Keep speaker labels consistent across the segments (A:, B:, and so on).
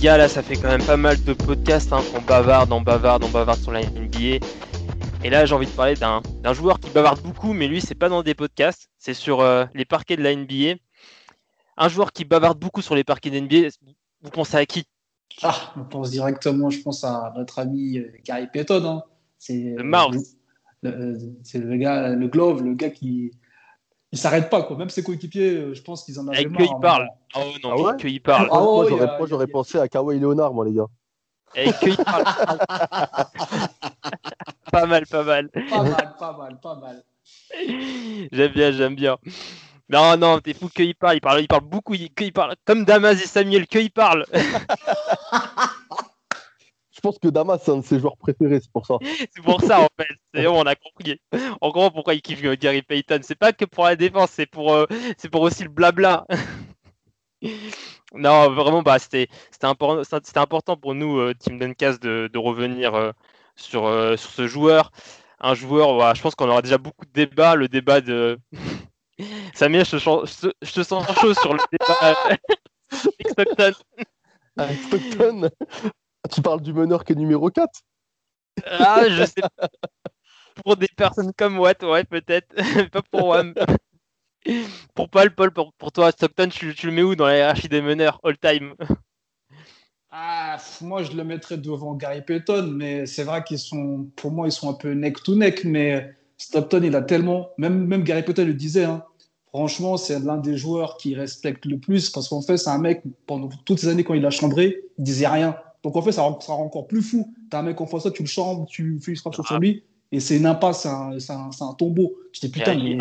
A: Gars, là ça fait quand même pas mal de podcasts hein, qu'on bavarde, on bavarde, on bavarde sur la NBA. Et là j'ai envie de parler d'un joueur qui bavarde beaucoup, mais lui c'est pas dans des podcasts, c'est sur euh, les parquets de la NBA. Un joueur qui bavarde beaucoup sur les parquets de la NBA, vous pensez à qui?
B: Ah, on pense directement, je pense à notre ami euh, Gary Payton. Hein. C'est
A: Le
B: le- c'est le gars, le glove, le gars qui il s'arrête pas quoi. Même ses coéquipiers, euh, je pense qu'ils en avaient
A: Avec
B: marre.
A: que il parle. Oh non,
C: Ah ouais
A: que il parle.
B: Ah ouais,
C: moi, j'aurais, pensé à Kawhi Leonard, moi, les gars.
A: Avec que il parle. pas mal, pas mal.
B: Pas mal, pas mal, pas mal.
A: J'aime bien, j'aime bien. Non, non, t'es fou que il parle, il parle, il parle beaucoup, il, que il parle comme Damas et Samuel, que il parle.
C: Je pense que Damas, c'est un de ses joueurs préférés, c'est pour ça.
A: C'est pour ça en fait. On a compris. On comprend pourquoi il kiffe Gary Payton. C'est pas que pour la défense, c'est pour, euh, c'est pour aussi le blabla. non, vraiment, bah, c'était, c'était important, c'était important pour nous, euh, Team Duncast, de, de revenir euh, sur, sur ce joueur. Un joueur, voilà, je pense qu'on aura déjà beaucoup de débats. Le débat de. Samir, je te, sens- je te- je te sens chaud sur le débat Stockton,
C: tu parles du meneur qui est numéro 4
A: Ah, je sais pas. Pour des personnes comme Watt, ouais, peut-être. pas pour Wam. pour Paul, Paul, pour, pour toi, Stockton, tu, tu le mets où dans la hiérarchie des meneurs all time?
B: Ah, moi, je le mettrais devant Gary Payton, mais c'est vrai qu'ils sont, pour moi, ils sont un peu neck to neck. Mais Stockton, il a tellement, même, même Gary Payton le disait, hein, franchement, c'est l'un des joueurs qui respecte le plus parce qu'en fait, c'est un mec, pendant toutes ces années, quand il a chambré, il disait rien. Donc en fait, ça rend, ça rend encore plus fou. T'as un mec en face toi, tu le chambres, tu fais une fraction sur lui, et c'est une impasse, c'est un, tombeau. Je dis putain, mais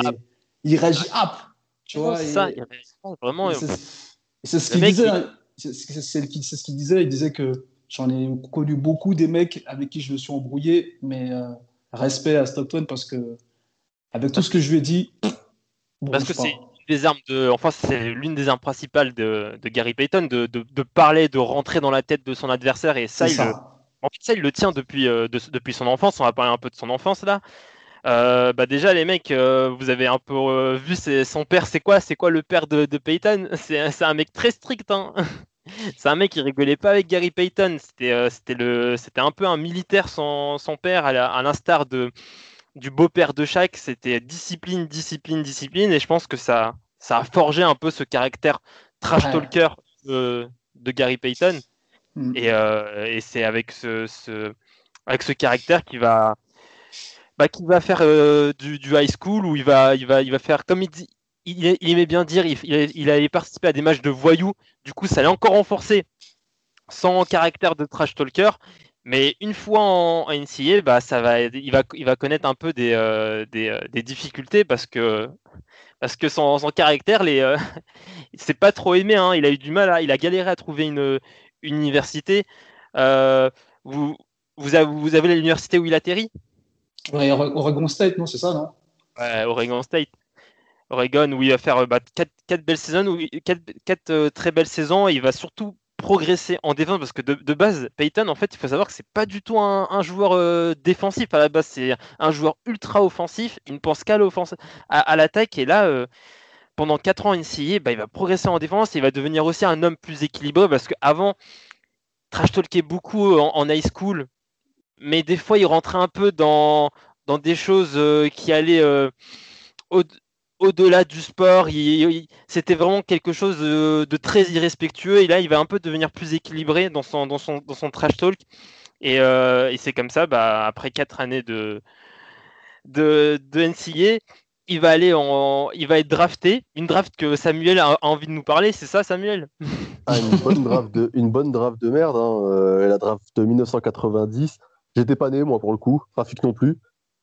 B: il réagit hap. Tu vois,
A: ça, il réagit vraiment.
B: c'est- ce qu'il disait.
A: il-.
B: C'est ce qu'il disait. Il disait que j'en ai connu beaucoup des mecs avec qui je me suis embrouillé, mais euh, respect à Stockton parce que avec tout ce que je lui ai dit, bon,
A: Parce que c'est des armes de. Enfin, c'est l'une des armes principales de, de Gary Payton, de, de, de parler, de rentrer dans la tête de son adversaire. Et ça, il, le-. En fait, ça, il le tient depuis, euh, de- depuis son enfance. On va parler un peu de son enfance là. Euh, bah déjà, les mecs, euh, vous avez un peu vu son père, c'est quoi C'est quoi le père de, de Peyton C'est un mec très strict. Hein. C'est un mec qui rigolait pas avec Gary Payton. C'était un peu un militaire, son, son père, à l'instar de du beau-père de Shaq. C'était discipline, discipline, discipline. Et je pense que ça, ça a forgé un peu ce caractère trash talker de, de Gary Payton.
B: Mm.
A: Et, euh, et c'est avec ce, ce- avec ce caractère qui va, bah, qui va faire euh, du, du high school où il va, il va, il va faire comme il dit. Il, il aimait bien dire, il, allait participer à des matchs de voyous. Du coup, ça l'a encore renforcé son caractère de trash talker. Mais une fois en, en NCAA, bah, ça va, il, va, il va connaître un peu des, euh, des, euh, des difficultés parce que, parce que son, son caractère, les, euh, c'est pas trop aimé. hein. Il a eu du mal, à, il a galéré à trouver une, une université. Euh, vous, vous, avez, vous avez l'université où il atterrit
B: Ouais, Ore- Oregon State, non, c'est ça, non?
A: Ouais, Oregon State. Oregon, où il va faire bah, quatre, quatre belles saisons, où quatre, quatre, très belles saisons. Et il va surtout progresser en défense parce que de, base, Peyton, en fait, il faut savoir que c'est pas du tout un, joueur euh, défensif à la base. C'est un joueur ultra offensif. Il ne pense qu'à l'offense, à, l'attaque. Et là, euh, pendant 4 ans en NCAA, bah, il va progresser en défense. Et il va devenir aussi un homme plus équilibré parce qu'avant, trash talkait beaucoup en, en high school, mais des fois, il rentrait un peu dans, dans des choses euh, qui allaient euh, au- au-delà du sport. Il- il- C'était vraiment quelque chose de, de très irrespectueux. Et là, il va un peu devenir plus équilibré dans son, dans son, dans son trash talk. Et, euh, et c'est comme ça, bah, après quatre années de, de, de NCAA, il va aller en, il va être drafté. Une draft que Samuel a, a envie de nous parler, c'est ça, Samuel?
C: Ah, une, bonne draft de, une bonne draft de merde. Hein. euh, la draft de 1990. J'étais pas né, moi, pour le coup. Trafic non plus.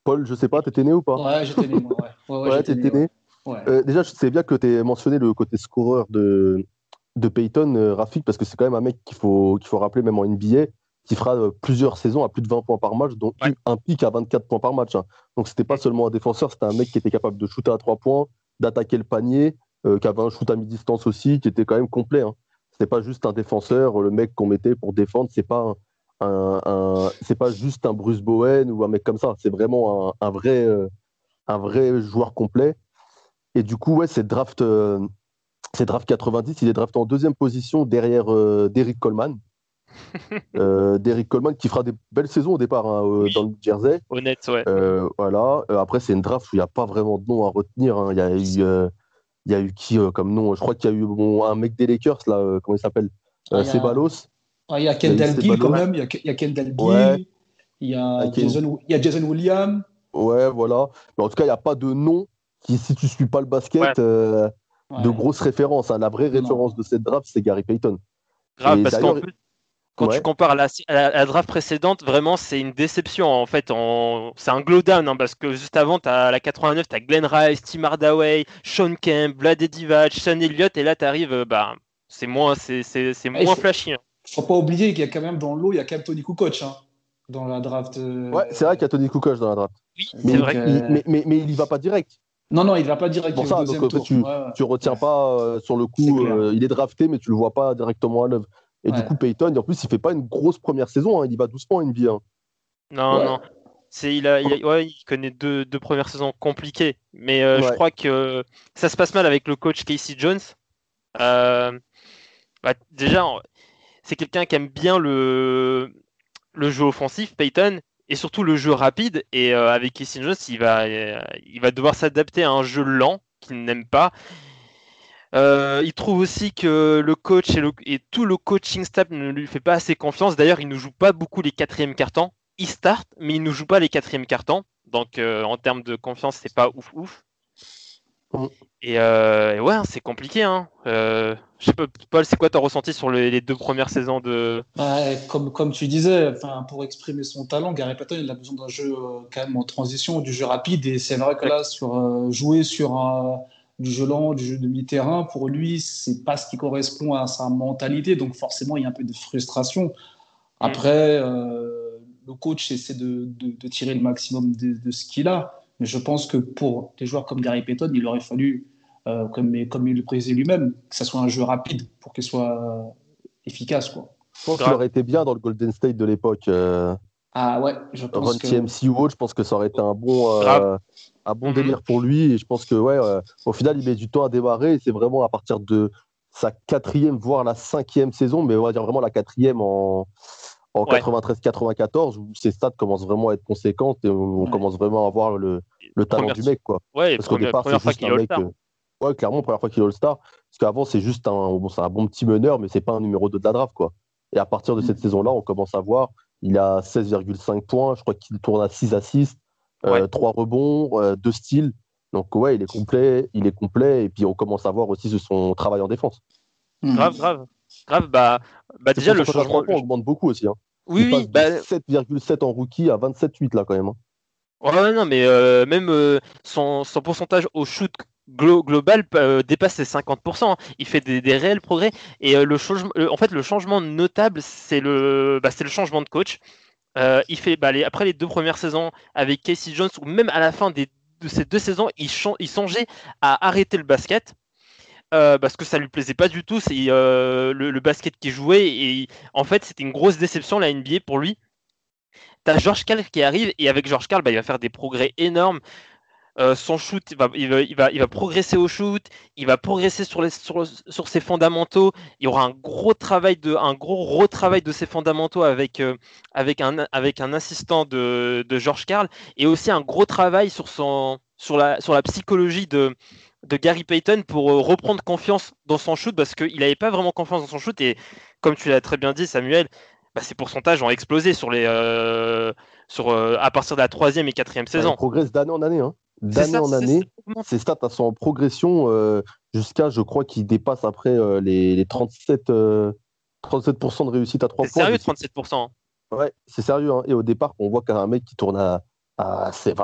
C: Paul, je sais pas, t'étais né ou pas?
B: Ouais, j'étais né, moi. Ouais, ouais,
C: Ouais,
B: j'étais
C: t'étais
B: né,
C: né.
B: Ouais.
C: Euh, déjà, je sais bien que tu as mentionné le côté scoreur de, de Peyton, euh, Rafik, parce que c'est quand même un mec qu'il faut, qu'il faut rappeler, même en NBA, qui fera euh, plusieurs saisons à plus de 20 points par match, dont
A: Ouais.
C: un pic à 24 points par match. hein. Donc, c'était pas seulement un défenseur, c'était un mec qui était capable de shooter à 3 points, d'attaquer le panier, euh, qui avait un shoot à mi-distance aussi, qui était quand même complet. Hein. C'était pas juste un défenseur, le mec qu'on mettait pour défendre, c'est pas un, c'est pas juste un Bruce Bowen ou un mec comme ça, c'est vraiment un, un vrai, un vrai joueur complet. Et du coup, ouais, c'est draft, euh, c'est draft 90. Il est drafté en deuxième position derrière euh, Derrick Coleman. Euh, Derrick Coleman qui fera des belles saisons au départ hein, euh,
A: Oui.
C: dans le New Jersey.
A: Honnête, ouais.
C: Euh, voilà. Euh, après, c'est une draft où il n'y a pas vraiment de nom à retenir. hein. Il y a eu, euh, il y a eu qui euh, comme nom Je crois qu'il y a eu bon, un mec des Lakers là. euh, comment il s'appelle
B: Ah,
C: Euh,
B: il y a-
C: Ceballos.
B: Ah, il y a Kendall Gill quand même, il y a, Kendall Gill,
C: Ouais.
B: il, y a
C: Ah,
B: Jason, il y a Jason Williams.
C: Ouais, voilà. Mais en tout cas, il n'y a pas de nom qui, si tu suis pas le basket,
A: Ouais.
C: euh, de grosses références. hein. La vraie
B: Non.
C: référence de cette draft, c'est Gary Payton.
A: Grave,
C: Et
A: parce qu'en plus, quand
C: Ouais.
A: tu compares à la, à draft précédente, vraiment, c'est une déception. En fait, en- c'est un glow down, hein, parce que juste avant, tu as la 89, tu as Glenn Rice, Tim Hardaway, Sean Kemp, Vlade Divac, Sean Elliott, et là, tu arrives, bah, c'est moins, c'est, c'est, c'est
B: Ah, il
A: moins
B: faut-
A: flashy. hein.
B: faut pas oublier qu'il y a quand même dans l'eau, il y a quand même Tony Kukoc hein, dans la draft. euh,
C: Ouais, c'est vrai qu'il y a Tony Kukoc dans la draft.
A: Oui,
C: Mais,
A: c'est vrai.
B: euh,
C: il, mais, mais, mais il y va pas direct.
B: Non, non, il va pas direct
C: Pour
B: au
C: ça,
B: deuxième
C: donc, en fait,
B: tour.
C: tu-
B: Ouais.
C: Tu retiens pas euh, sur le coup, euh, il est drafté, mais tu le vois pas directement à l'œuvre. Et du coup, Payton, en plus, il fait pas une grosse première saison. hein. Il y va doucement en NBA. hein.
A: Non,
B: Ouais.
A: non. C'est, il, a, il, a- ouais, il connaît deux, deux premières saisons compliquées. Mais euh, je crois que ça se passe mal avec le coach Casey Jones. Euh, bah, déjà, c'est quelqu'un qui aime bien le, le jeu offensif, Peyton, et surtout le jeu rapide. Et euh, avec Jones, il va, devoir s'adapter à un jeu lent qu'il n'aime pas. Euh, il trouve aussi que le coach et tout le coaching staff ne lui fait pas assez confiance. D'ailleurs, il ne joue pas beaucoup les quatrièmes cartons. Il start, mais il ne joue pas les quatrièmes cartons. Donc, euh, en termes de confiance, c'est pas ouf ouf.
C: Mm.
A: Et, euh, et ouais, c'est compliqué. Hein. Euh, je sais pas, Paul, c'est quoi ton ressenti sur les, les deux premières saisons de?
B: Ouais, comme, comme tu disais, pour exprimer son talent, Gary Payton il a besoin d'un jeu euh, quand même en transition, du jeu rapide. Et c'est vrai que là, sur, euh, jouer sur un- du jeu lent, du jeu de mi-terrain, pour lui, c'est pas ce qui correspond à sa mentalité. Donc forcément, il y a un peu de frustration. Après, euh, le coach essaie de, de- de tirer le maximum de, de ce qu'il a. Mais je pense que pour des joueurs comme Gary Payton, il aurait fallu, euh, comme, comme il le précisait lui-même, que ça soit un jeu rapide pour qu'il soit euh, efficace. Quoi.
C: Je pense qu'il aurait été bien dans le Golden State de l'époque. Euh,
B: Ah ouais, je pense
C: Run
B: que...
C: TMC ou autre, je pense que ça aurait été un bon, euh, un bon
A: Mhm.
C: délire pour lui. Et je pense que, ouais, euh, au final, il met du temps à démarrer. C'est vraiment à partir de sa quatrième, voire la cinquième saison, mais on va dire vraiment la quatrième en, en
A: Ouais.
C: 93-94, où ses stats commencent vraiment à être conséquentes et où on
B: Ouais.
C: commence vraiment à voir le, le talent
A: Première-
C: du mec. Quoi.
A: Ouais,
C: Parce qu'au
A: première,
C: départ, c'est
A: fois
C: juste un mec. Euh, ouais, clairement, première fois qu'il est All-Star. Parce qu'avant, c'est juste un, bon, c'est un bon petit meneur, mais c'est pas un numéro 2 de la draft. Quoi. Et à partir de
B: Mm.
C: cette saison-là, on commence à voir, il a 16,5 points. Je crois qu'il tourne à 6 assists,
A: Ouais.
C: 3 rebonds, 2 styles. Donc, ouais, il est complet. Il est complet. Et puis, on commence à voir aussi son travail en défense.
B: Mhm.
A: Grave, grave. Grave, bah, bah déjà le changement.
C: points augmente beaucoup aussi. hein.
A: Oui, oui,
C: passe
A: bah,
C: de 7,7 en rookie à 27,8 là quand même. hein.
A: Ouais, non, mais euh, même euh, son, son pourcentage au shoot glo- global euh, dépasse les 50%. Il fait des, des réels progrès. Et le le- en fait, le changement notable, c'est le, bah, le changement de coach. Il fait, bah, les- après les deux premières saisons avec Casey Jones, ou même à la fin des, de ces deux saisons, il, il songeait à arrêter le basket. Euh, parce que ça lui plaisait pas du tout, c'est euh, le, basket qu'il jouait et en fait c'était une grosse déception la NBA pour lui. T'as George Karl qui arrive et avec George Karl, bah, il va faire des progrès énormes. Euh, son shoot, il va, progresser au shoot, il va progresser sur, ses fondamentaux. Il y aura un gros travail de, retravail de ses fondamentaux avec, avec, un, avec un assistant de, de George Karl et aussi un gros travail sur, son, sur, la, sur la psychologie de, de Gary Payton pour euh, reprendre confiance dans son shoot parce qu'il n'avait pas vraiment confiance dans son shoot et comme tu l'as très bien dit, Samuel, bah, ses pourcentages ont explosé sur les, euh, sur, euh, à partir de la troisième et quatrième
C: Il
A: saison.
C: progresse d'année en année. Hein.
A: C'est
C: D'année
A: ça,
C: en
A: c'est-
C: année.
A: c'est-
C: Ses stats sont en progression euh, jusqu'à, je crois, qu'il dépasse après les, les 37, euh, 37% de réussite à 3
A: C'est
C: points.
A: sérieux,
C: Je sais-
A: 37%. hein.
C: Ouais, c'est sérieux. hein. Et au départ, on voit qu'un mec qui tourne à Ah, c'est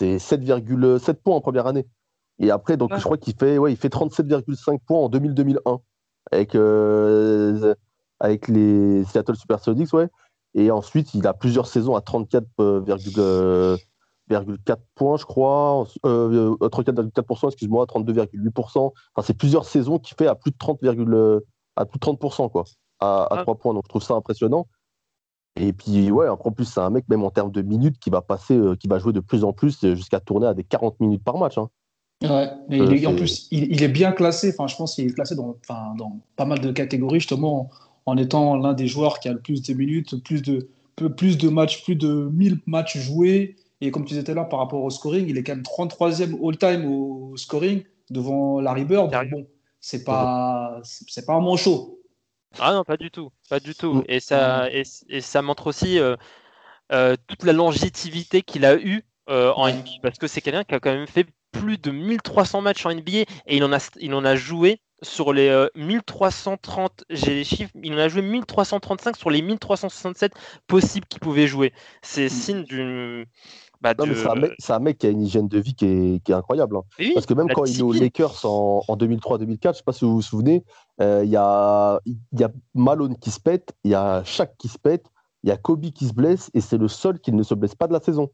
C: 7,7 points en première année. Et après, donc, je crois qu'il fait, ouais, il fait 37,5 points en 2000-2001 avec, euh, avec les Seattle Supersonics. Ouais. Et ensuite, il a plusieurs saisons à 34,4 points, je crois. Euh, 34,4%, excuse-moi, 32,8%. Enfin, c'est plusieurs saisons qui fait à plus de 30, à plus de 30% quoi, à, à 3 points. Donc, je trouve ça impressionnant. Et puis, ouais, en plus, c'est un mec, même en termes de minutes, qui va passer, euh, qui va jouer de plus en plus jusqu'à tourner à des 40 minutes par match. Hein.
B: Ouais, mais il est, en plus, il, est bien classé. Enfin, je pense qu'il est classé dans, enfin, dans pas mal de catégories, justement, en, étant l'un des joueurs qui a le plus de minutes, plus de, plus de matchs, plus de 1000 matchs joués. Et comme tu disais tout à l'heure, par rapport au scoring, il est quand même 33e all-time au scoring devant Larry Bird. Bon, c'est pas, c'est pas un manchot.
A: Ah non, pas du tout, pas du tout. Mm. Et ça, et, ça montre aussi euh, euh, toute la longévité qu'il a eu euh, en NBA, parce que c'est quelqu'un qui a quand même fait plus de 1300 matchs en NBA et il en a, il en a joué sur les 1330, j'ai les chiffres, il en a joué 1335 sur les 1367 possibles qu'il pouvait jouer. C'est mm. signe d'une.
C: Bah, c'est un, mec qui a une hygiène de vie qui est, incroyable. Hein. Parce que même quand il est aux Lakers en, 2003-2004, je ne sais pas si vous vous souvenez, il y, a, y a Malone qui se pète, il y a Shaq qui se pète, il y a Kobe qui se blesse, et c'est le seul qui ne se blesse pas de la saison.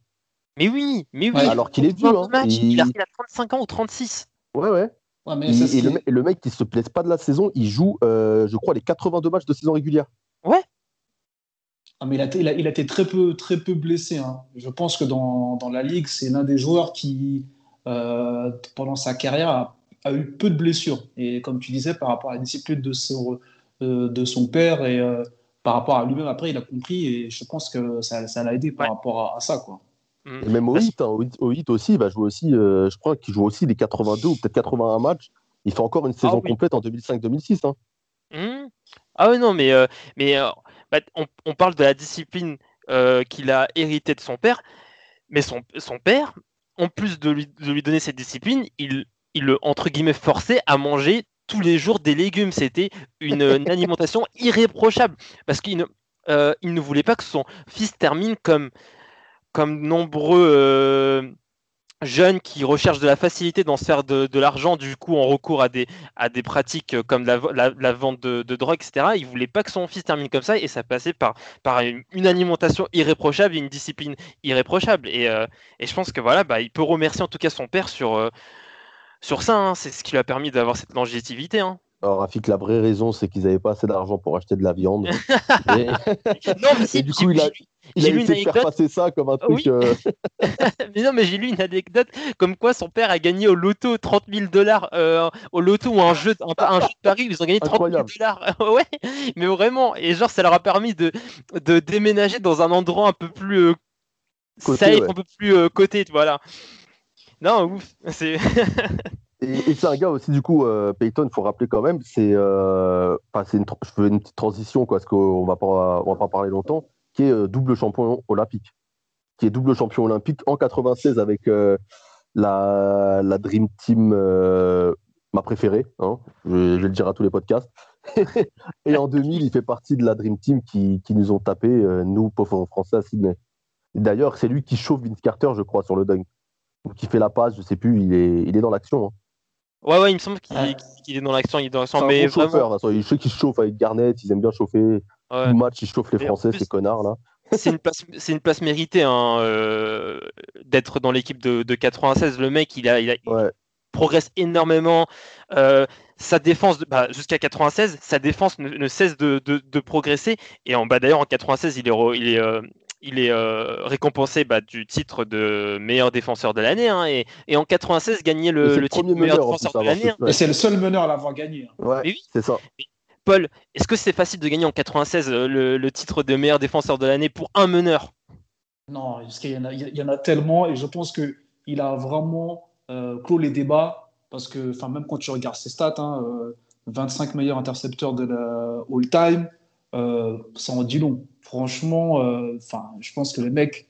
A: Mais oui, mais oui.
C: alors qu'il est vieux. Hein,
A: il... a, 35 ans ou 36.
C: Ouais, ouais. et, le, mec qui se blesse pas de la saison, il joue, euh, je crois, les 82 matchs de saison régulière.
B: Ah, mais il a, il, a, il a, été très peu, très peu blessé. Hein. Je pense que dans, dans la ligue, c'est l'un des joueurs qui, euh, pendant sa carrière, a, a, eu peu de blessures. Et comme tu disais, par rapport à la discipline de son, euh, de son père et par rapport à lui-même, après, il a compris. Et je pense que ça l'a aidé par rapport à, à ça. Quoi.
C: Et même au hit, hein, au hit, aussi, il va jouer aussi, euh, je crois qu'il joue aussi les 82 ou peut-être 81 matchs. Il fait encore une saison ah complète en 2005-2006. Hein.
A: Mmh. Ah oui, non, mais, euh, mais euh, bah, on, parle de la discipline qu'il a héritée de son père, mais son, père, en plus de lui, donner cette discipline, il, le, entre guillemets, forçait à manger tous les jours des légumes. C'était une, alimentation irréprochable, parce qu'il ne, il ne voulait pas que son fils termine comme comme nombreux euh, jeunes qui recherchent de la facilité dans se faire de, l'argent, du coup, en recours à des, à des pratiques comme la, vente de, drogue, etc. Il voulait pas que son fils termine comme ça et ça passait par, une, alimentation irréprochable et une discipline irréprochable. Et, euh, je pense que voilà, bah, il peut remercier en tout cas son père sur, euh, ça. Hein. C'est ce qui lui a permis d'avoir cette longévité. Hein.
C: Alors, Rafik, la vraie raison, c'est qu'ils n'avaient pas assez d'argent pour acheter de la viande.
A: et... non, mais
C: du coup, il a, il a essayé de faire passer ça comme un truc. Euh,
A: mais non, mais j'ai lu une anecdote comme quoi son père a gagné au loto 30 000 dollars euh, au loto ou un jeu, un, jeu de Paris, ils ont gagné 30 000 dollars. ouais, mais vraiment. Et genre, ça leur a permis de, de déménager dans un endroit un peu plus euh, safe, un peu plus côté, voilà. Non, ouf. C'est.
C: Et, c'est un gars aussi, du coup, euh, Peyton, il faut rappeler quand même, c'est euh, je fais une petite transition, quoi, parce qu'on va pas, on va pas parler longtemps, qui est euh, double champion olympique. Qui est double champion olympique en 96 avec euh, la, la, Dream Team, ma préférée, hein, je, vais le dire à tous les podcasts. et en 2000, il fait partie de la Dream Team qui, qui nous ont tapé, nous, pauvres Français à Sydney. D'ailleurs, c'est lui qui chauffe Vince Carter, je crois, sur le dunk. Ou qui fait la passe, je sais plus, il est, il est dans l'action. Hein.
A: Ouais, ouais, il me semble qu'il est dans l'action. Il est dans l'action.
C: Mais bon chauffeur, je sais qu'il se chauffe avec Garnett, ils aiment bien chauffer. Ouais. Tout match, ils chauffent les Français, ces connards là.
A: C'est une place, c'est une place méritée hein, euh, d'être dans l'équipe de, de, 96. Le mec, il a, il, a, progresse énormément. Euh, sa défense, bah, jusqu'à 96, sa défense ne, cesse de, de, de, progresser. Et en, bah, d'ailleurs, en 96, il est, il est, euh, il est euh, récompensé bah, du titre de meilleur défenseur de l'année. Hein, et, en 96, gagner le, titre de meilleur défenseur de l'année.
B: Hein. Et c'est le seul meneur à l'avoir gagné.
C: Hein. Ouais, oui. c'est ça.
A: Paul, est-ce que c'est facile de gagner en 96 euh, le, titre de meilleur défenseur de l'année pour un meneur?
B: Non, parce qu'il y, en a, il y en a tellement et je pense qu'il a vraiment euh, clos les débats parce que même quand tu regardes ses stats, 25 meilleurs intercepteurs de la all-time, ça en dit long franchement, euh, enfin, je pense que le mec,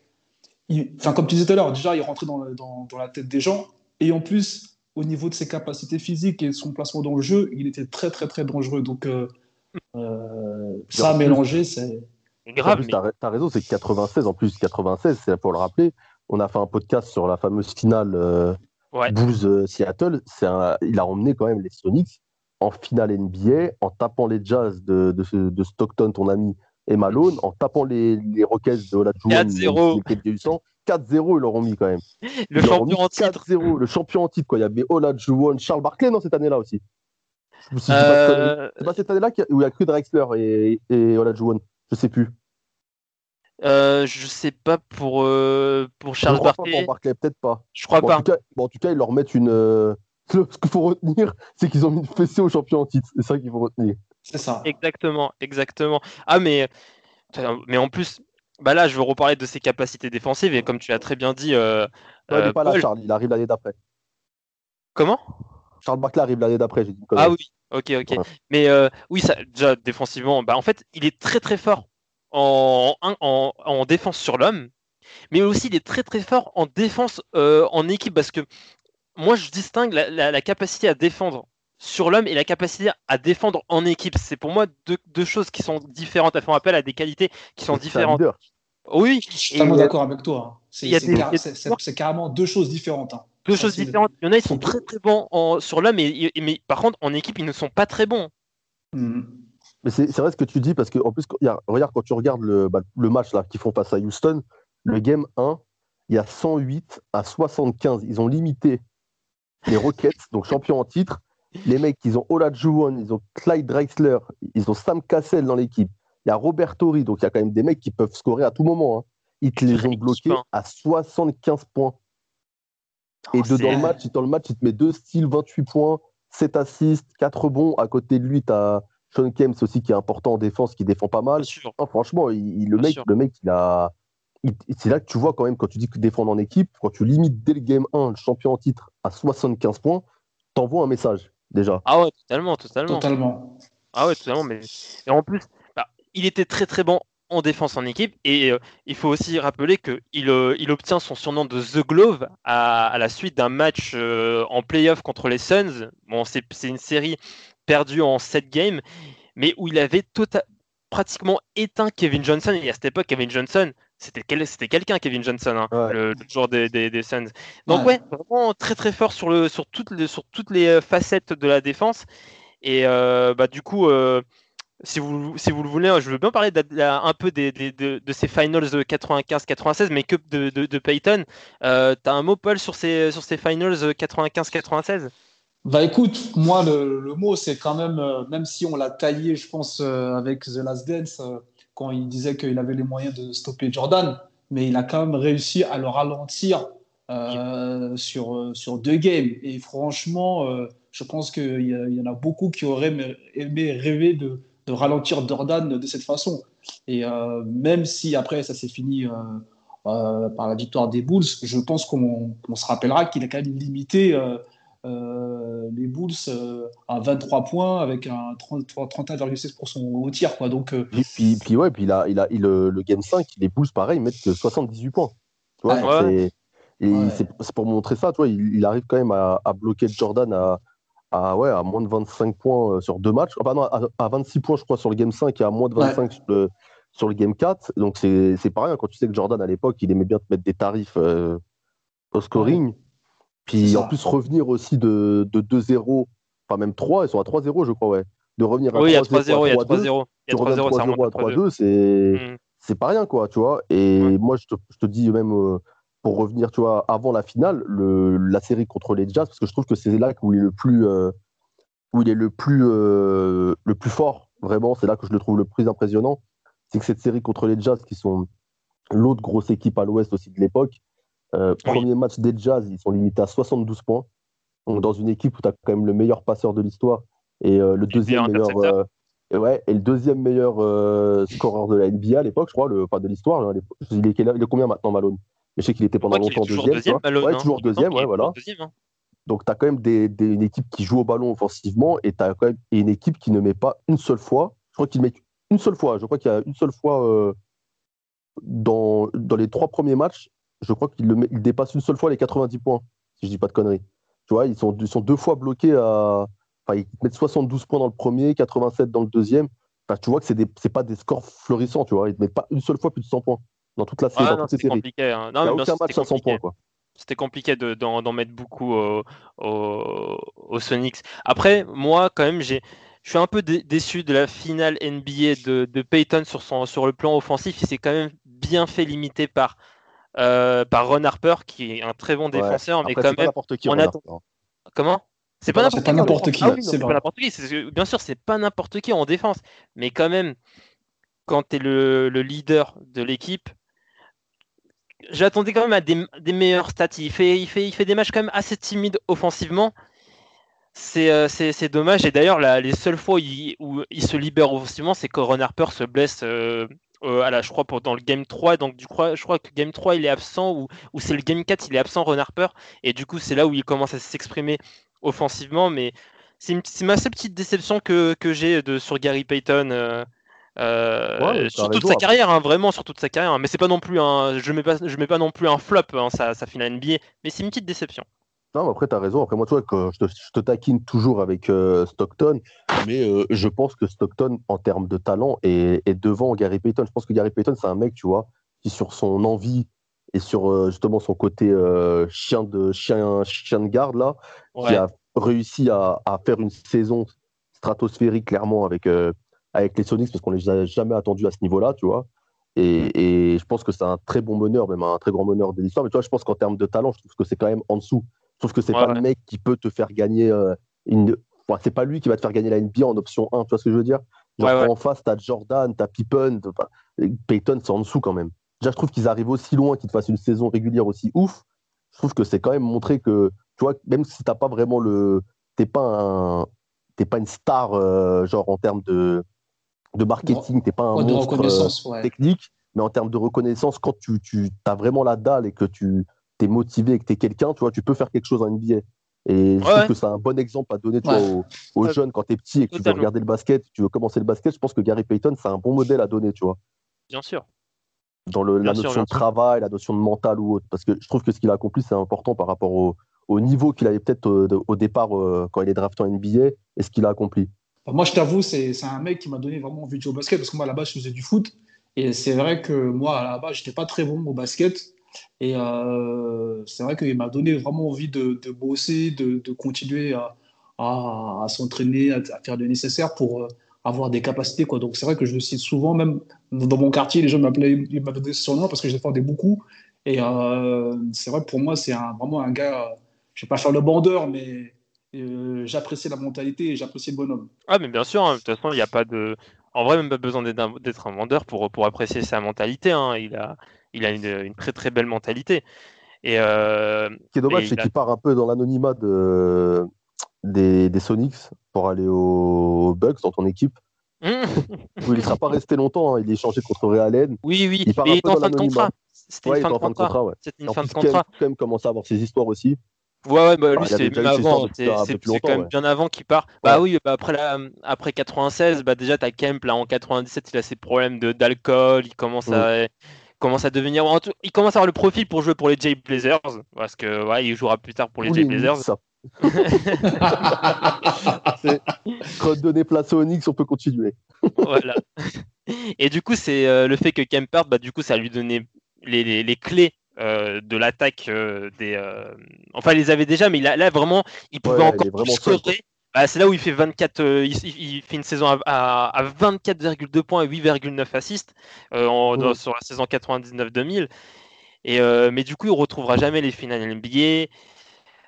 B: enfin, comme tu disais tout à l'heure, déjà, il rentrait dans, dans, dans, la tête des gens. Et en plus, au niveau de ses capacités physiques et son placement dans le jeu, il était très, très, très dangereux. Donc, euh, euh, ça mélangé, c'est.
C: Grave. Tu as, raison, c'est 96, en plus, 96, c'est pour le rappeler, on a fait un podcast sur la fameuse finale euh,
A: Ouais.
C: Un- il a emmené quand même les Sonics en finale NBA en tapant les Jazz de, de, ce- de Stockton, ton ami, et Malone, en tapant les, les Rockets de Olajuwon,
A: 4-0.
C: lesquels il y a eu 100. 4-0, ils leur ont mis quand même.
A: Le
C: Ils
A: champion en titre.
C: 4-0, le champion en titre. Quoi. Il y avait Olajuwon, Charles Barkley, non, cette année-là aussi. Pas conneries.
A: Euh,
C: C'est pas cette année-là où il y a que Drexler et, et Olajuwon. Je sais plus.
A: euh, je sais pas pour, euh, pour Charles Barkley.
C: pour Barkley, peut-être pas.
A: Je crois
C: Bon, en,
A: pas.
C: tout cas, bon, en tout cas, ils leur mettent une. Euh, Ce qu'il faut retenir, c'est qu'ils ont mis une fessée au champion en titre. C'est ça qu'il faut retenir.
B: C'est ça.
A: Exactement, exactement. Ah, mais, mais en plus, bah là, je veux reparler de ses capacités défensives. Et comme tu l'as très bien dit, euh,
C: Non, il
A: euh,
C: n'est pas là, Charles. Il arrive l'année d'après.
A: comment?
C: Charles Barkley arrive l'année d'après, j'ai dit
A: Ah oui, ok, ok.
C: Ouais.
A: Mais euh, oui, ça, déjà défensivement, bah, en fait, il est très très fort en, en, en- en défense sur l'homme, mais aussi il est très très fort en défense euh, en équipe parce que moi je distingue la, la- la capacité à défendre sur l'homme et la capacité à défendre en équipe. C'est pour moi deux, deux choses qui sont différentes. Elles font appel à des qualités qui sont différentes. Oui,
B: Je suis totalement d'accord avec toi. hein. C'est car- carrément deux choses différentes. hein.
A: deux choses différentes. Il y en a, ils sont très très bons en- sur l'homme, et, et- mais par contre en équipe, ils ne sont pas très bons.
B: Mhm.
C: Mais c'est vrai ce que tu dis, parce qu'en plus, y a- regarde, quand tu regardes le, bah, le match là qu'ils font face à Houston, le game 1, il y a 108 à 75. Ils ont limité les Rockets, donc champions en titre. Les mecs, ils ont Olajuwon, ils ont Clyde Drexler, ils ont Sam Cassell dans l'équipe. Il y a Robert Torrey, donc il y a quand même des mecs qui peuvent scorer à tout moment. hein. Ils te les ont bloqués à 75 points. Et
A: Oh, c'est-
C: le match, dans le match, il te met deux styles, 28 points, 7 assists, 4 bons. À côté de lui, tu as Sean Kemps aussi qui est important en défense, qui défend pas mal. Non, franchement, il- il- le, mec, le mec, il a. C'est là que tu vois quand même, quand tu dis que défendre en équipe, quand tu limites dès le game 1 le champion en titre à 75 points, t'envoies un message déjà.
A: Ah ouais, totalement, totalement.
B: Totalement.
A: Ah ouais, totalement. Mais et en plus, bah, il était très très bon en défense en équipe. Et euh, il faut aussi rappeler qu'il il obtient son surnom de The Glove à, à la suite d'un match euh, en playoff contre les Suns. Bon, c'est c'est une série perdue en 7 games, mais où il avait tota- pratiquement éteint Kevin Johnson. Et à cette époque, Kevin Johnson, c'était quel- c'était quelqu'un, Kevin Johnson, hein,
C: Ouais.
A: le, le joueur des, des, des Suns. Donc
B: Ouais.
A: ouais, vraiment très très fort sur, le, sur, toutes les, sur toutes les euh, facettes de la défense. Et euh, bah, du coup, euh, si, vous, si vous le voulez, je veux bien parler de un peu des, des- de, de ces finals de 95-96, mais que de, de, Peyton. Euh, T'as un mot, Paul, sur ces, sur ces finals 95-96
B: Bah écoute, moi le, le mot c'est quand même, même si on l'a taillé, je pense, avec The Last Dance, quand il disait qu'il avait les moyens de stopper Jordan, mais il a quand même réussi à le ralentir euh, sur, euh, sur deux games. Et franchement, euh, je pense qu'il y, en a beaucoup qui auraient aimé- rêver de, de ralentir Jordan de cette façon. Et euh, même si après ça s'est fini par la victoire des Bulls, je pense qu'on qu'on se rappellera qu'il a quand même limité. Euh, euh, les Bulls euh, à 23 points avec un 30 31,6% au tir. Quoi. Donc, euh,
C: Puis, puis, puis ouais, puis il a, il a, il, le, le game 5, les Bulls, pareil, ils mettent que 78 points. Tu vois,
B: Ouais.
C: c'est- et
B: Ouais.
C: c'est c'est pour montrer ça, tu vois, il, il arrive quand même à, à bloquer Jordan à, à, ouais, à moins de 25 points euh, sur deux matchs. Ah, pardon, à, à 26 points, je crois, sur le game 5 et à moins de 25 sur, le, sur le game 4. Donc c'est c'est pas rien quand tu sais que Jordan, à l'époque, il aimait bien te mettre des tarifs euh, au scoring. Puis en plus, revenir aussi de, de 2-0, enfin même 3, ils sont à 3-0, je crois, ouais. De revenir à
A: Oui, il y a
C: 3-0,
A: 3-0, il y a
C: 3-2,
A: 3-0. Il y a
C: tu reviens
A: 3-0, ça
C: 3-0
A: remonte
C: à
A: à 3-2.
C: 3-2, c'est
A: Mm.
C: c'est pas rien, quoi, tu vois. Et
A: Ouais.
C: moi, je te, je te dis même, euh, pour revenir, tu vois, avant la finale, le, la série contre les Jazz, parce que je trouve que c'est là où il est le plus, euh, où il est le plus, euh, le plus fort, vraiment, c'est là que je le trouve le plus impressionnant. C'est que cette série contre les Jazz, qui sont l'autre grosse équipe à l'ouest aussi de l'époque, euh,
A: Oui.
C: premier match des Jazz, ils sont limités à 72 points. Donc, dans une équipe où tu as quand même le meilleur passeur de l'histoire et euh, le deuxième
A: meilleur
C: euh, ouais, et le deuxième meilleur scoreur de la NBA à l'époque, je crois, le, enfin de l'histoire. hein, il, est, il est combien maintenant, Malone? Mais je sais qu'il était pendant longtemps deuxième.
A: deuxième. Malone,
C: ouais,
A: hein.
C: toujours deuxième, ouais,
A: est
C: voilà.
A: deuxième, hein.
C: Donc, tu as quand même des, des- une équipe qui joue au ballon offensivement et tu as quand même une équipe qui ne met pas une seule fois. Je crois qu'il met une seule fois. Je crois qu'il y a une seule fois euh, dans, dans les trois premiers matchs. Je crois qu'il il dépasse une seule fois les 90 points, si je dis pas de conneries. Tu vois, ils sont, ils sont deux fois bloqués à. Enfin, ils mettent 72 points dans le premier, 87 dans le deuxième. Enfin, tu vois que des- c'est pas des scores florissants, tu vois. Ils ne mettent pas une seule fois plus de 100 points. dans toute la série.
A: Ah, c'était compliqué. Hein.
C: Non, Il a aucun match à 100 points. Quoi
A: c'était compliqué d'en mettre beaucoup au, au, Sonics. Après, moi, quand même, j'ai. Je suis un peu déçu de la finale NBA de, de Peyton sur, son, sur le plan offensif. Il s'est quand même bien fait limiter par, euh, par Ron Harper, qui est un très bon défenseur, mais quand même.
C: Qui,
A: on attend... Comment?
B: C'est pas n'importe qui.
A: C'est pas n'importe qui. Bien sûr, c'est pas n'importe qui en défense, mais quand même, quand tu es le, le, leader de l'équipe, j'attendais quand même à des, meilleurs stats. Il fait, il, fait, il fait des matchs quand même assez timides offensivement. C'est euh, dommage. Et d'ailleurs, les seules fois où il, se libère offensivement, c'est quand Ron Harper se blesse, euh, euh, je crois, dans le Game 3. Donc, du coup, je crois que Game 3, il est absent, ou, ou c'est le Game 4, il est absent, Ron Harper. Et du coup, c'est là où il commence à s'exprimer offensivement. Mais c'est ma seule petite déception que, que j'ai sur Gary Payton. Euh, sur toute sa carrière, hein, vraiment sur toute sa carrière. Hein. Mais c'est pas non plus un, je mets pas, je mets pas non plus un flop, hein, ça, ça finit NBA. Mais c'est une petite déception.
C: Non, après, tu as raison. Après, moi, tu vois, que je, te, taquine toujours avec euh, Stockton, mais euh, je pense que Stockton, en termes de talent, est, devant Gary Payton. Je pense que Gary Payton, c'est un mec, tu vois, qui, sur son envie et sur justement son côté chien, de, chien, chien de garde, là, qui a réussi à, à, faire une saison stratosphérique, clairement, avec avec les Sonics parce qu'on ne les a jamais attendus à ce niveau-là, tu vois. Et, je pense que c'est un très bon meneur, même un très grand meneur de l'histoire. Mais tu vois, je pense qu'en termes de talent, je trouve que c'est quand même en dessous. Je trouve que c'est pas le mec qui peut te faire gagner euh, une. Enfin, c'est pas lui qui va te faire gagner la NBA en option 1, tu vois ce que je veux dire? Genre, en face, t'as Jordan, t'as Pippen, Peyton, c'est en dessous quand même. Déjà, je trouve qu'ils arrivent aussi loin, qu'ils te fassent une saison régulière aussi ouf. Je trouve que c'est quand même montré que, tu vois, même si t'as pas vraiment le. T'es pas un. T'es pas une star, euh, genre en termes de, de marketing, tu n'es pas un monstre euh, technique, mais en termes de reconnaissance, quand tu, tu as vraiment la dalle et que tu es motivé et que tu es quelqu'un, tu vois, tu peux faire quelque chose en NBA. Et je trouve que c'est un bon exemple à donner aux, jeunes quand tu es petit et que tu veux regarder le basket, tu veux commencer le basket. Je pense que Gary Payton, c'est un bon modèle à donner, tu vois.
A: Bien sûr.
C: Dans le, la notion de travail, la notion de mental ou autre. Parce que je trouve que ce qu'il a accompli, c'est important par rapport au, au niveau qu'il avait peut-être au, au, départ euh, quand il est drafté en NBA et ce qu'il a accompli
B: moi, je t'avoue, c'est un mec qui m'a donné vraiment envie de jouer au basket parce que moi, à la base, je faisais du foot. Et c'est vrai que moi, à la base, je n'étais pas très bon au basket. Et euh, c'est vrai qu'il m'a donné vraiment envie de, bosser, de, continuer à, s'entraîner, à, faire le nécessaire pour euh, avoir des capacités. Donc c'est vrai que je le cite souvent, même dans mon quartier, les gens m'appelaient, ils m'appelaient son nom parce que je défendais beaucoup. Et euh, c'est vrai que pour moi, c'est vraiment un gars, je ne vais pas faire le bandeur, mais euh, j'apprécie la mentalité et j'apprécie le bonhomme.
A: Ah, mais bien sûr, hein, de toute façon, il n'y a pas de. En vrai, même pas besoin d'être un vendeur pour, pour apprécier sa mentalité. Hein. Il a, il a une, très très belle mentalité. Et, euh,
C: Ce qui est dommage, c'est qu'il part un peu dans l'anonymat de... des, des Sonics pour aller aux Bucks dans ton équipe. il ne sera pas resté longtemps, hein. il est échangé contre Real
A: Oui, oui, il, part il est en fin de contrat.
C: C'était une, fin de contrat. C'était une fin de contrat. Quand même commencer à avoir ses histoires aussi.
A: Ouais, ouais bah, lui, c'est même avant. C'est quand même bien avant qu'il part. Bah oui, bah, après, la, après 96, bah, déjà, tu as Kemp, là, en 97, il a ses problèmes d'alcool, il commence à commence à devenir. Il commence à avoir le profil pour jouer pour les Jay Blazers, parce que ouais, il jouera plus tard pour les Jay Blazers. Ça.
C: place au Onyx, on peut continuer.
A: voilà. Et du coup, c'est euh, le fait que Kemp parte, bah, du coup, ça lui donnait les, les, les clés euh, de l'attaque euh, des. Euh, enfin, il les avait déjà, mais là, vraiment, il pouvait encore plus scorer. Bah, c'est là où il fait 24, il, fait une saison à, 24,2 points et 8,9 assists mmh. sur la saison 99-2000. Et mais du coup, il retrouvera jamais les finales NBA.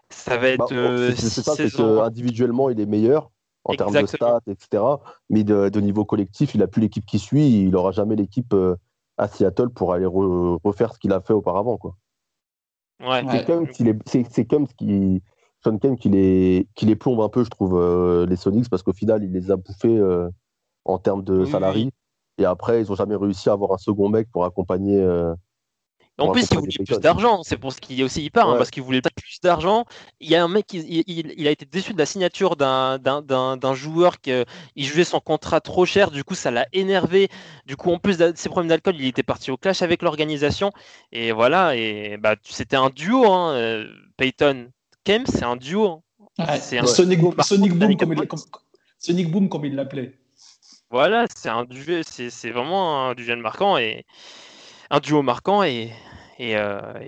A: Ça va bah, être.
C: c'est ça, c'est qu'individuellement, il est meilleur en termes de stats, etc. Mais de, de, niveau collectif, il n'a plus l'équipe qui suit. Il n'aura jamais l'équipe à Seattle pour aller refaire ce qu'il a fait auparavant. Quoi.
A: Ouais,
C: c'est comme s'il est, c'est, comme ce qui, Sean qui les, qui les plombe un peu, je trouve, euh, les Sonics, parce qu'au final, il les a bouffés euh, en termes de salariés. Et après, ils n'ont jamais réussi à avoir un second mec pour accompagner, euh,
A: en plus, il voulait plus d'argent, c'est pour ce qu'il aussi il part, hein, parce qu'il voulait plus d'argent. Il y a un mec, il, il, a été déçu de la signature d'un joueur qui il jouait son contrat trop cher, du coup ça l'a énervé. Du coup, en plus de ses problèmes d'alcool, il était parti au clash avec l'organisation. Et voilà, et bah, c'était un duo, hein, Peyton C'est un duo.
B: Hein. c'est un Sonic, Boom, Sonic, Boom, comme il, Sonic Boom, comme il l'appelait.
A: Voilà, c'est un duo, c'est vraiment un duo marquant et. un duo marquant et, et,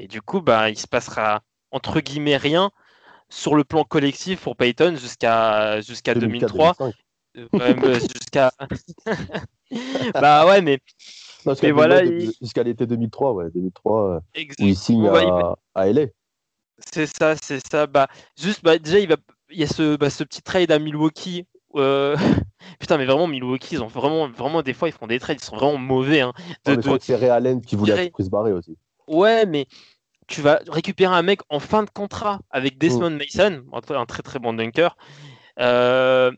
A: du coup, bah, il se passera entre guillemets rien sur le plan collectif pour Payton jusqu'à jusqu'à 2003. jusqu'à. bah ouais, mais.
C: voilà, jusqu'à l'été 2003, ouais, 2003, il signe à, à LA.
A: C'est ça, c'est ça. Bah, juste, bah, déjà, il, va, il y a ce, bah, ce petit trade à Milwaukee. Euh... Putain, mais vraiment, Milwaukee, ils ont vraiment, vraiment, des fois, ils font des trades, ils sont vraiment mauvais. Hein,
C: de, je crois que c'est Ray Allen qui voulait Chris Barré aussi.
A: Ouais, mais tu vas récupérer un mec en fin de contrat avec Desmond mm. Mason, un très très bon dunker. Euh,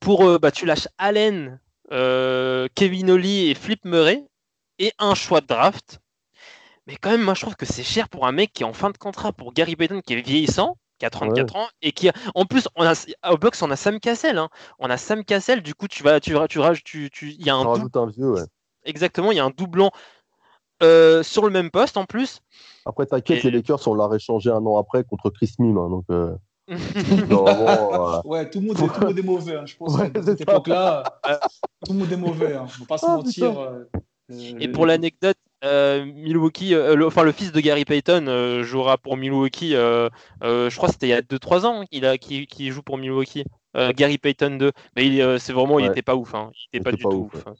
A: pour, euh, bah, tu lâches Allen, euh, Kevin Oli et Flip Murray et un choix de draft. Mais quand même, moi, je trouve que c'est cher pour un mec qui est en fin de contrat, pour Gary Payton qui est vieillissant, qui a 34 ans, et qui a... en plus, on a, au box, on a Sam Cassell. Hein. On a Sam Cassell, du coup, tu vas, tu, tu, tu, tu, il y a un,
C: un vieux, ouais.
A: Exactement, il y a un doublon euh, sur le même poste en plus.
C: Après, t'inquiète, les Lakers, on l'a réchangé un an après contre Chris Mim. Hein, donc, euh...
B: euh ouais, tout le, monde est, tout le monde est mauvais. Hein, je pense ouais, à cette époque-là, tout le monde est mauvais. Hein, faut pas se ah, mentir. Euh,
A: et pour l'anecdote, euh, Milwaukee, euh, le, enfin le fils de Gary Payton euh, jouera pour Milwaukee. je crois que c'était il y a 2-3 ans qu'il a, qui, joue pour Milwaukee. Gary Payton 2. Mais c'est vraiment, il était pas ouf. Hein. Il était pas du tout ouf. Hein.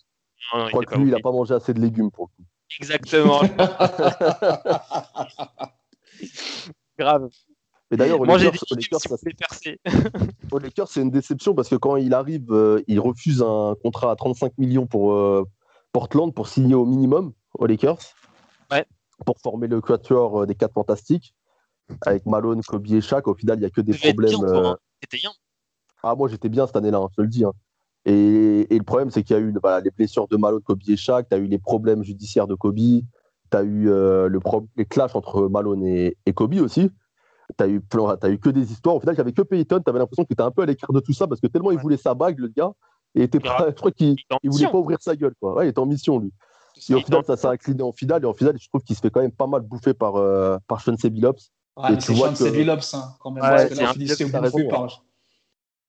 C: je crois que lui, il a pas mangé assez de légumes pour le coup.
A: Exactement. Grave.
C: Mais d'ailleurs, au Lakers, c'est une déception parce que quand il arrive, il refuse un contrat à 35 millions pour Portland pour signer au minimum aux Lakers. Pour former le quatuor euh, des quatre fantastiques. Avec Malone, Kobe et Shaq. Au final, il n'y a que des problèmes.
A: Euh, bien,
C: Ah, moi, j'étais bien cette année-là, hein, je te le dis. Hein. Et, le problème, c'est qu'il y a eu les blessures de Malone, Kobe et Shaq. Tu as eu les problèmes judiciaires de Kobe. Tu as eu euh, le les clashs entre Malone et, Kobe aussi. Tu as, eu as eu que des histoires. Au final, avait que Payton. Tu avais l'impression qu'il était un peu à l'écart de tout ça parce que tellement il voulait sa bague, le gars. Et était je crois qu'il ne voulait pas ouvrir sa gueule. Quoi. Ouais, il était en mission, lui. Et au final, ça s'est incliné en finale. Et en finale, je trouve qu'il se fait quand même pas mal bouffer par, euh, par Sean Sebilops.
B: Ouais, et c'est Sean Sebilops, hein, quand même. Ouais,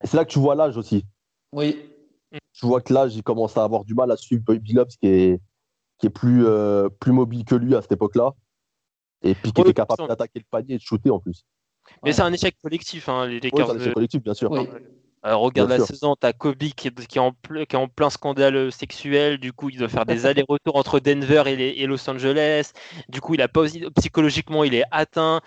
B: c'est
C: là que tu vois l'âge aussi.
B: Oui.
C: Tu vois que l'âge, il commence à avoir du mal à suivre Billups, qui est, qui est plus, euh, plus mobile que lui à cette époque-là. Et puis qui était capable d'attaquer le panier et de shooter en plus.
A: Mais c'est un échec collectif, hein, les
C: c'est un échec collectif, bien sûr.
A: Euh, regarde la saison, t'as Kobe qui est, qui, est en qui est, en plein scandale sexuel, du coup il doit faire des allers-retours entre Denver et, Los Angeles, du coup il a pas psychologiquement il est atteint,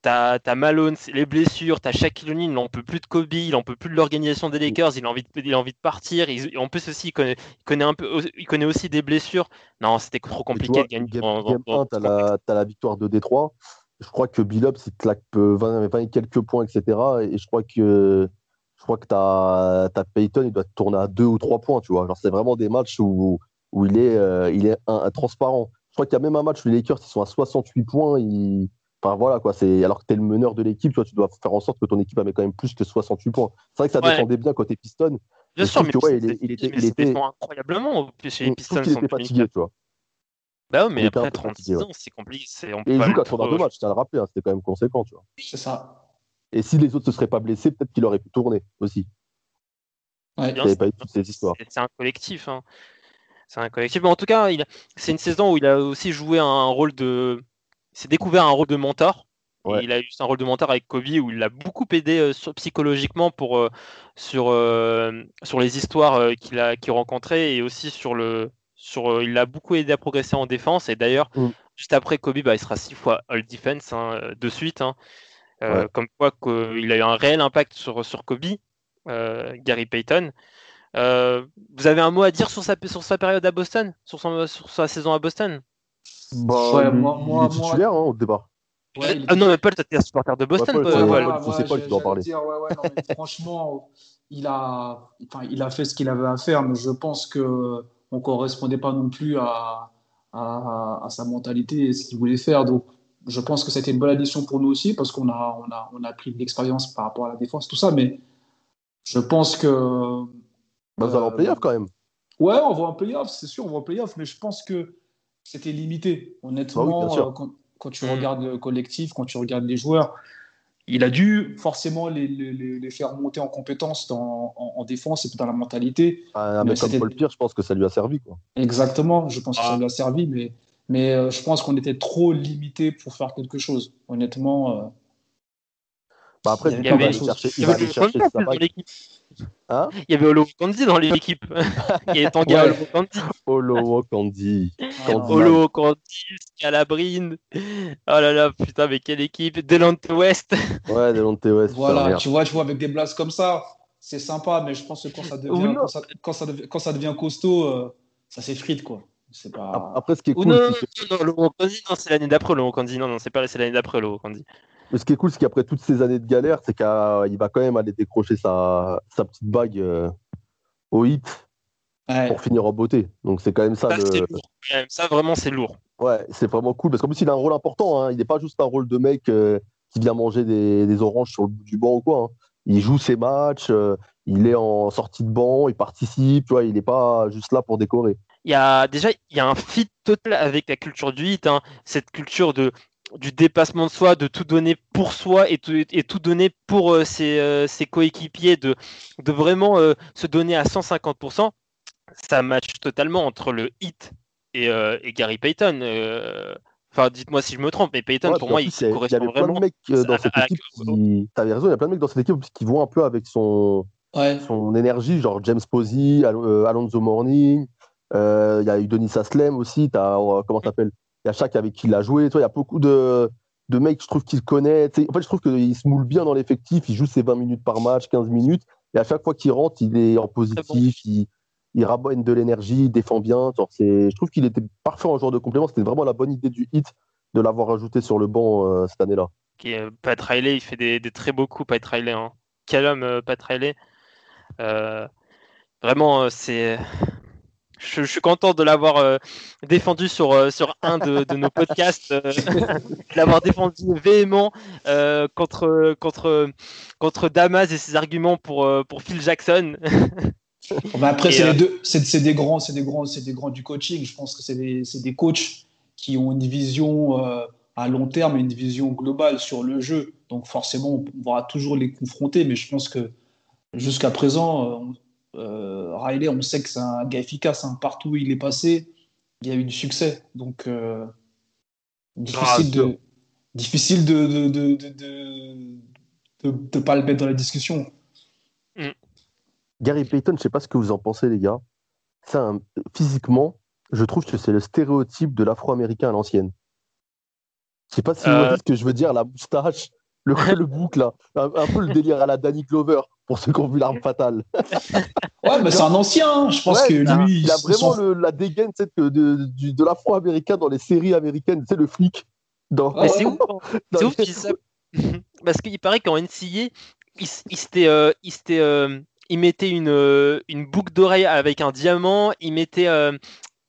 A: t'as as Malone, les blessures, t'as Shaquille O'Neal, il n'en peut plus de Kobe, il n'en peut plus de l'organisation des Lakers, il a envie de, il a envie de partir, en plus aussi il connaît, il connaît, un peu, il connaît aussi des blessures, non c'était trop compliqué de gagner.
C: Game, 1, t'as la, victoire de Détroit, je crois que Billups il claque 20, 20 quelques points, etc. Et je crois que je crois que tu as, Payton, il doit tourner à deux ou trois points, tu vois. c'est vraiment des matchs où, où il est, euh, il est un, transparent. Je crois qu'il y a même un match où les Lakers ils sont à 68 points. Enfin voilà quoi, c'est alors que tu es le meneur de l'équipe, tu, tu dois faire en sorte que ton équipe ait quand même plus que 68 points. C'est vrai que ça défendait bien côté Piston.
A: Bien sûr, mais il, était, il était incroyablement chez les Pistons.
C: Il était fatigué, tu vois.
A: Bah ouais, mais après 36 ans, c'est compliqué.
C: Et il joue 82 matchs, tu as le rappelé, hein, c'était quand même conséquent, tu vois.
B: C'est ça.
C: Et si les autres ne se seraient pas blessés, peut-être qu'il aurait pu tourner aussi.
A: Ouais, c'est un collectif. Hein. C'est un collectif. Mais en tout cas, c'est une saison où il a aussi joué un rôle de. Il s'est découvert un rôle de mentor. Il a eu un rôle de mentor avec Kobe où il l'a beaucoup aidé euh, psychologiquement pour, euh, sur, euh, sur les histoires qu'il a qu'il rencontrait et aussi sur le. Sur, il l'a beaucoup aidé à progresser en défense. Et d'ailleurs, mm. juste après Kobe, bah, il sera six fois All Defense hein, de suite. Hein. Euh, comme quoi il a eu un réel impact sur, sur Kobe, euh, Gary Payton. Euh, vous avez un mot à dire sur sa, sur sa période à Boston, sur, son, sur sa saison à Boston?
C: Bah, moi, il est titulaire hein, au départ.
A: ah non, mais Paul, t'es un supporter de Boston.
B: Paul, ouais, Paul qui doit en parler. franchement, il a, enfin, il a fait ce qu'il avait à faire, mais je pense qu'on ne correspondait pas non plus à, à, à, sa mentalité et ce qu'il voulait faire. Donc, je pense que c'était une bonne addition pour nous aussi parce qu'on a, on a, on a pris de l'expérience par rapport à la défense, tout ça. Mais je pense que.
C: Bah, vous allez en euh, playoff quand même.
B: Ouais, on va en playoff, c'est sûr, on va en playoff, mais je pense que c'était limité. Honnêtement, bah euh, quand, tu mm. regardes le collectif, quand tu regardes les joueurs, il a dû forcément les, les, les faire monter en compétences en, en, défense et dans la mentalité.
C: Ah, mais comme Paul Pierre, je pense que ça lui a servi. Quoi.
B: Exactement, je pense que ça ah. lui a servi, mais Mais euh, je pense qu'on était trop limité pour faire quelque chose. Honnêtement. euh,
C: Bah après,
B: Il y avait-
C: chercher,
A: Il
C: il va aller chercher. Hein?
A: Il y avait Olo Kandi dans l'équipe. Il y avait Tanga
B: Ouais.
A: Olo Kandi.
C: Olo
A: Kandi, Calabrine. Oh là là, putain, mais quelle équipe. Delante West.
C: Ouais, Delonte West.
B: Voilà, tu vois, tu vois, avec des blasts comme ça, c'est sympa, mais je pense que quand ça devient,
A: Ou non.
B: quand ça, quand ça devient, quand ça devient costaud, euh, ça s'effrite, quoi. C'est pas.
C: Après, ce qui est
A: Ou
C: cool,
A: non,
C: c'est
A: non, non, Kandi, non, c'est l'année d'après, Kandi. Non, non, c'est pas c'est l'année d'après, Olo Kandi.
C: mais ce qui est cool, c'est qu'après toutes ces années de galère, c'est qu'il va quand même aller décrocher sa, sa petite bague euh, au hit
B: Ouais.
C: pour finir en beauté. Donc c'est quand même ça
A: Ça, c'est
C: le.
A: lourd. Ça, vraiment, c'est lourd.
C: Ouais, c'est vraiment cool parce qu'en plus, il a un rôle important. hein. Il n'est pas juste un rôle de mec euh, qui vient manger des, des oranges sur le bout du banc ou quoi. hein. Il joue ses matchs, euh, il est en sortie de banc, il participe, tu vois, il n'est pas juste là pour décorer.
A: Il y a déjà il y a un fit total avec la culture du hit, hein. cette culture de du dépassement de soi, de tout donner pour soi et tout, et tout donner pour euh, ses, euh, ses coéquipiers, de, de vraiment euh, se donner à 150%, ça match totalement entre le hit et, euh, et Gary Payton. euh. Enfin, dites-moi si je me trompe, mais Payton,
C: Ouais,
A: pour moi,
C: plus,
A: il
C: a- il y
A: correspond
C: plein
A: vraiment.
C: de mecs dans
A: à-
C: cette équipe qui. T'avais raison, il y a plein de mecs dans cette équipe qui vont un peu avec son,
B: Ouais.
C: son énergie, genre James Posey, Al- euh, Alonso Morning. Euh, Il y a eu Denis Aslem aussi. Euh, comment ça s'appelle Il y a chaque avec qui il a joué. Il y a beaucoup de, de mecs, je trouve, qu'il connaît. En fait, je trouve qu'il se moule bien dans l'effectif. Il joue ses 20 minutes par match, 15 minutes. Et à chaque fois qu'il rentre, il est en positif. Il, il rabonne de l'énergie, il défend bien. Je trouve qu'il était parfait en joueur de complément. C'était vraiment la bonne idée du hit de l'avoir ajouté sur le banc euh, cette année-là.
A: qui est Pat Riley, il fait des, très beaux coups, Pat Riley. Hein. Quel homme, euh, Pat Riley. Euh, vraiment, euh, c'est. Je, je suis content de l'avoir euh, défendu sur, euh, sur un de, de nos podcasts, euh, de l'avoir défendu véhément euh, contre, contre, contre Damas et ses arguments pour, pour Phil Jackson.
B: Mais après, c'est
A: euh,
B: les deux, c'est c'est des grands, c'est des grands, c'est des grands du coaching. Je pense que c'est des, c'est des coachs qui ont une vision euh, à long terme et une vision globale sur le jeu. Donc forcément, on va toujours les confronter. Mais je pense que jusqu'à présent, euh, on- Riley, on sait que c'est un gars efficace. hein. Partout où il est passé, il y a eu du succès. Donc euh, difficile de, difficile de de de, de, de, de- de pas le mettre dans la discussion.
C: Gary Payton, je sais pas ce que vous en pensez, les gars. Un- Physiquement, je trouve que c'est le stéréotype de l'afro-américain à l'ancienne. Je sais pas si vous
A: Euh.
C: voyez ce que je veux dire, la moustache, le, le bouc, là. Un, un peu le délire à la Danny Glover, pour ceux qui ont vu l'arme fatale.
B: Ouais, mais c'est un ancien. hein. Je pense
C: Ouais,
B: que
C: il a-
B: lui,
C: il a vraiment
B: sont-
C: le- la dégaine tu sais, de, de, l'afro-américain dans les séries américaines, tu sais, le flic. Dans,
B: Ah
A: Mais
B: ouais.
A: c'est ouf, hein.
C: dans
A: C'est ouf
C: les-
A: qu'il s'app- Parce qu'il paraît qu'en NCA, il, il s'était, euh, il s'était, euh, il mettait une, euh, une boucle d'oreille avec un diamant, il mettait, euh,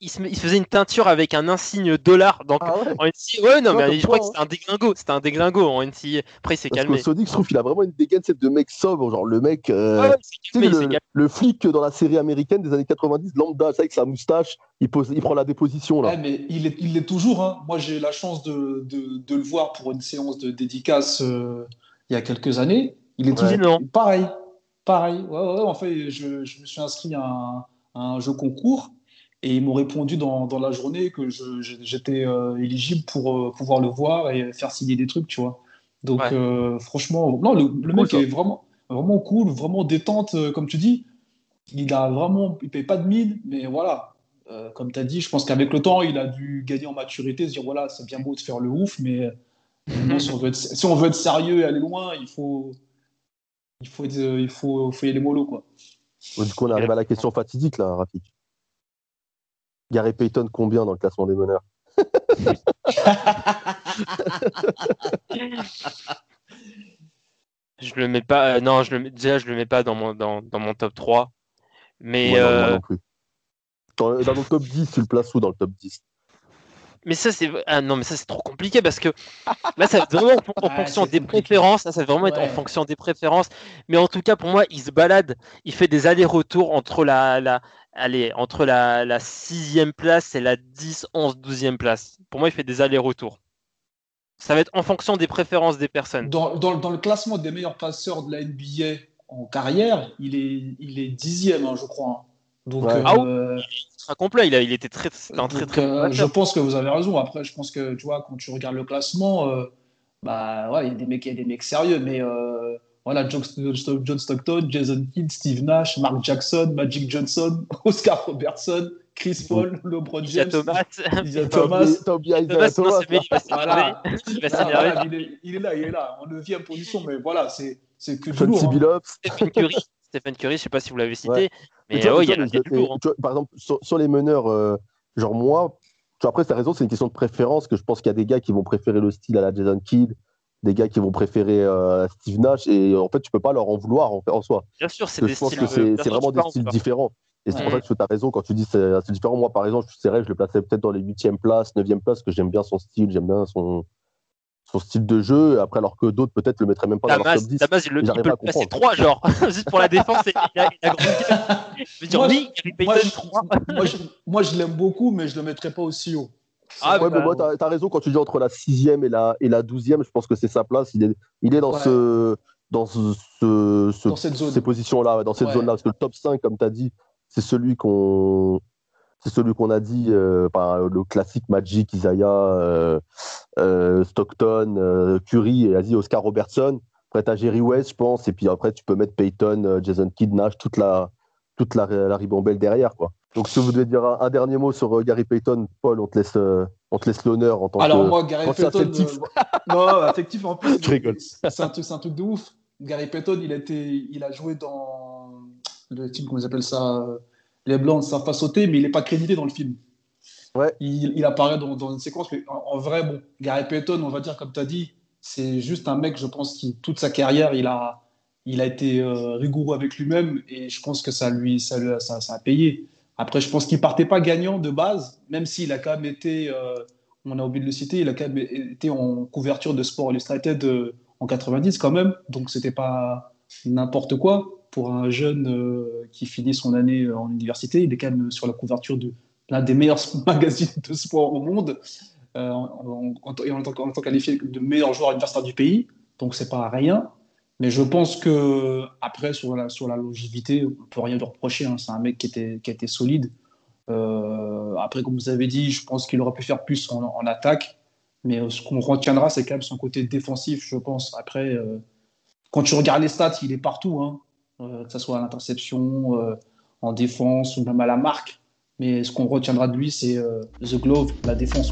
A: il, se, faisait une teinture avec un insigne dollar. Donc
C: Ah ouais
A: en NCA, ouais, non, mais je crois que c'était un déglingo, c'était un déglingo en NCA. Après, il s'est
C: Parce
A: calmé.
C: qu'au Sonic, je trouve qu'il a vraiment une dégaine de mec sobre, genre le mec. euh,
A: Ouais, calmé,
C: le,
A: calmé.
C: le flic dans la série américaine des années 90, lambda, avec sa moustache, il, pose, il prend la déposition là.
B: Ouais, mais il est, il l'est toujours. hein. Moi, j'ai eu la chance de, de, de le voir pour une séance de dédicace euh, il y a quelques années. Il est
C: Ouais.
B: toujours
A: Non.
B: pareil. Pareil. Ouais, ouais, en fait, je, je me suis inscrit à un, à un jeu concours et ils m'ont répondu dans, dans la journée que j'étais euh, éligible pour euh, pouvoir le voir et faire signer des trucs, tu vois. Donc,
A: Ouais.
B: euh, franchement, non, le, mec est vraiment, vraiment cool, vraiment détente, euh, comme tu dis. Il a vraiment, il paye pas de mine, mais voilà. Euh, comme tu as dit, je pense qu'avec le temps, il a dû gagner en maturité, se dire voilà, c'est bien beau de faire le ouf, mais si, on veut être, si on veut être sérieux et aller loin, il faut, il faut, être- il faut, faut y aller mollo, quoi.
C: Du coup, on arrive à la question fatidique là, Rafik. Gary Payton, combien dans le classement des meneurs?
A: Je le mets pas. euh, non, je le mets- déjà, je le mets pas dans mon, dans, dans mon top 3. Mais,
C: Moi, non, moi
A: euh,
C: non plus. Dans, dans le top 10, tu le places où dans le top 10
A: mais ça, c'est. Ah non, mais ça, c'est trop compliqué parce que là, ça va être vraiment en, en
B: Ah,
A: fonction des
B: compliqué.
A: préférences. Là, ça va vraiment être en fonction des préférences. Mais en tout cas, pour moi, il se balade. Il fait des allers-retours entre la, la, allez, entre la, la sixième place et la 10, 11, 12e place. Pour moi, il fait des allers-retours. Ça va être en fonction des préférences des personnes.
B: Dans, dans, dans le classement des meilleurs passeurs de la NBA en carrière, il est, il est dixième, hein, je crois. Donc,
C: Ouais.
B: euh,
A: Ah Il sera complet. Il, a, il était très, c'était un très
B: donc,
A: très bon
B: euh, je pense que vous avez raison. Après, je pense que tu vois, quand tu regardes le classement, euh, bah ouais, il y a des mecs, il y a des mecs sérieux, mais euh, voilà, John, Stockton, Jason Kidd, Steve Nash, Mark Jackson, Magic Johnson, Oscar Robertson, Chris Paul, LeBron James,
A: Thomas.
B: Thomas.
C: Isaiah
A: Thomas,
C: Thomas,
B: Voilà.
A: s'énerver. Il
B: est, il est là, il est là, en 9 position, mais voilà, c'est c'est que du lourd. Hein.
C: Billups.
A: Stephen Curry. Stephen Curry, je sais pas si vous l'avez cité,
C: Ouais.
A: mais
C: vois,
A: il y a, du lourd. hein.
C: vois, par exemple, sur, sur les meneurs, euh, genre moi, tu vois, après, tu as raison, c'est une question de préférence, que je pense qu'il y a des gars qui vont préférer le style à la Jason Kidd, des gars qui vont préférer euh, Steve Nash, et en fait, tu peux pas leur en vouloir en, en soi.
A: Bien sûr, c'est des
C: je pense
A: styles.
C: que c'est vraiment des styles différents. Et c'est
B: Ouais.
C: pour ça que tu as raison quand tu dis c'est c'est différent. Moi, par exemple, c'est vrai, je le plaçais peut-être dans les 8e places, 9e places, parce que j'aime bien son style, j'aime bien son, son style de jeu, après, alors que d'autres, peut-être, le mettraient même pas dans leur
A: Damas,
C: top 10.
A: Damas, il, le, il
C: J'arrive
A: peut
C: pas
A: le
C: à
A: passer
C: comprendre.
A: 3, genre, juste pour la défense. et il a, il a grandi. Je veux dire,
B: Moi,
A: lui, Gary
B: Moi, je,
A: 3.
B: moi, je, moi, je l'aime beaucoup, mais je le mettrais pas aussi haut.
A: Ah,
C: Ouais, mais
B: que-
C: moi, t'as as raison quand tu dis entre la sixième et la, et la douzième, je pense que c'est sa place. Il est, il est dans,
B: Ouais.
C: ce, dans ce, ce- ce-
B: Dans cette zone.
C: ces positions-là, dans cette
B: Ouais.
C: zone-là. Parce que le top 5, comme tu as dit, c'est celui qu'on c'est celui qu'on a dit, euh, par le classique Magic, Isaiah, euh, euh, Stockton, Curry, et vas-y, Oscar Robertson. Après, tu as Jerry West, je pense. Et puis après, tu peux mettre Peyton, Jason Kidd, Nash, toute la, toute la, la ribambelle derrière. Quoi. Donc, si vous devez dire un, un dernier mot sur Gary Payton, Paul, on te laisse, on te laisse l'honneur en tant
B: Alors
C: que.
B: moi, Gary Payton,
C: affectif.
B: euh, non, affectif en plus. C'est un truc, c'est un truc de ouf. Gary Payton, il il a joué dans le film, comment ils appellent ça, les blancs ne savent pas sauter, mais il n'est pas crédité dans le film.
C: Ouais.
B: Il, il apparaît dans, dans une séquence, mais en, en vrai, bon, Gary Payton, on va dire comme tu as dit, c'est juste un mec, je pense, qui toute sa carrière, il a, il a été euh, rigoureux avec lui-même, et je pense que ça lui, ça, lui ça a payé. Après, je pense qu'il partait pas gagnant de base, même s'il a quand même été, euh, on a oublié de le citer, il a quand même été en couverture de Sport Illustrated euh, en 90 quand même, donc c'était pas n'importe quoi pour un jeune euh, qui finit son année euh, en université. Il est quand même sur la couverture de l'un des meilleurs magazines de sport au monde, euh, en, en- tant, qualifié de meilleur joueur universitaire du pays, donc c'est pas rien. Mais je pense que après sur la, sur la longévité, on peut rien lui reprocher. hein. C'est un mec qui était, qui était solide. Euh, après, comme vous avez dit, je pense qu'il aurait pu faire plus en, attaque. Mais euh, ce qu'on retiendra, c'est quand même son côté défensif, je pense. Après, euh, quand tu regardes les stats, il est partout, hein. Euh, que ce soit à l'interception, euh, en défense ou même à la marque. Mais ce qu'on retiendra de lui, c'est euh, The Glove, la défense.